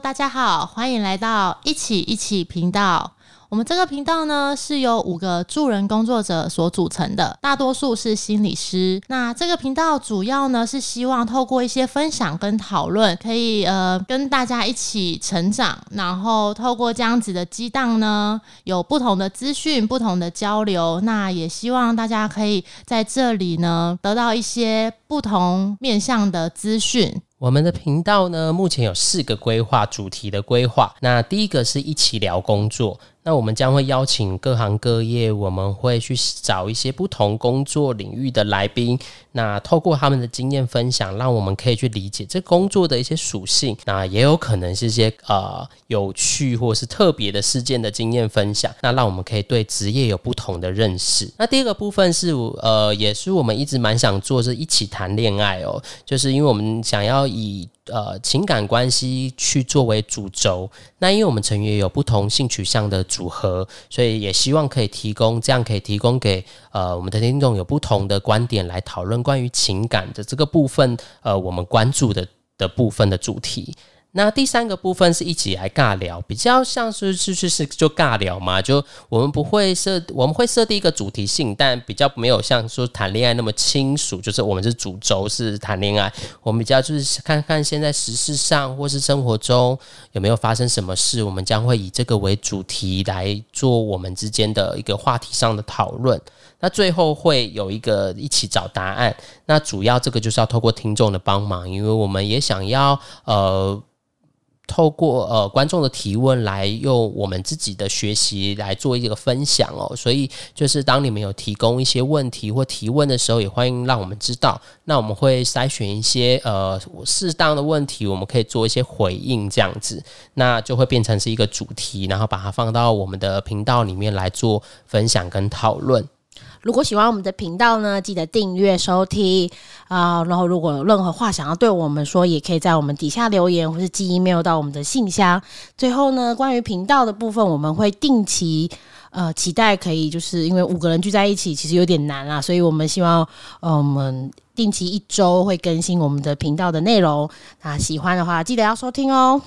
大家好，欢迎来到一起一起频道。我们这个频道呢是由五个助人工作者所组成的，大多数是心理师。那这个频道主要呢是希望透过一些分享跟讨论，可以呃跟大家一起成长，然后透过这样子的激荡呢，有不同的资讯、不同的交流。那也希望大家可以在这里呢得到一些不同面向的资讯。我们的频道呢，目前有四个规划主题的规划。那第一个是一起聊工作。那我们将会邀请各行各业，我们会去找一些不同工作领域的来宾，那透过他们的经验分享，让我们可以去理解这工作的一些属性。那也有可能是一些呃有趣或是特别的事件的经验分享，那让我们可以对职业有不同的认识。那第二个部分是呃，也是我们一直蛮想做，是一起谈恋爱哦，就是因为我们想要以。呃，情感关系去作为主轴，那因为我们成员有不同性取向的组合，所以也希望可以提供这样可以提供给呃我们的听众有不同的观点来讨论关于情感的这个部分，呃，我们关注的的部分的主题。那第三个部分是一起来尬聊，比较像是是是是就尬聊嘛，就我们不会设，我们会设定一个主题性，但比较没有像说谈恋爱那么亲属，就是我们是主轴是谈恋爱，我们比较就是看看现在时事上或是生活中有没有发生什么事，我们将会以这个为主题来做我们之间的一个话题上的讨论。那最后会有一个一起找答案，那主要这个就是要透过听众的帮忙，因为我们也想要呃。透过呃观众的提问来用我们自己的学习来做一个分享哦，所以就是当你们有提供一些问题或提问的时候，也欢迎让我们知道。那我们会筛选一些呃适当的问题，我们可以做一些回应，这样子，那就会变成是一个主题，然后把它放到我们的频道里面来做分享跟讨论。如果喜欢我们的频道呢，记得订阅收听啊。然后如果有任何话想要对我们说，也可以在我们底下留言，或是寄 email 到我们的信箱。最后呢，关于频道的部分，我们会定期呃期待可以，就是因为五个人聚在一起，其实有点难啊，所以我们希望呃我们定期一周会更新我们的频道的内容。那喜欢的话，记得要收听哦。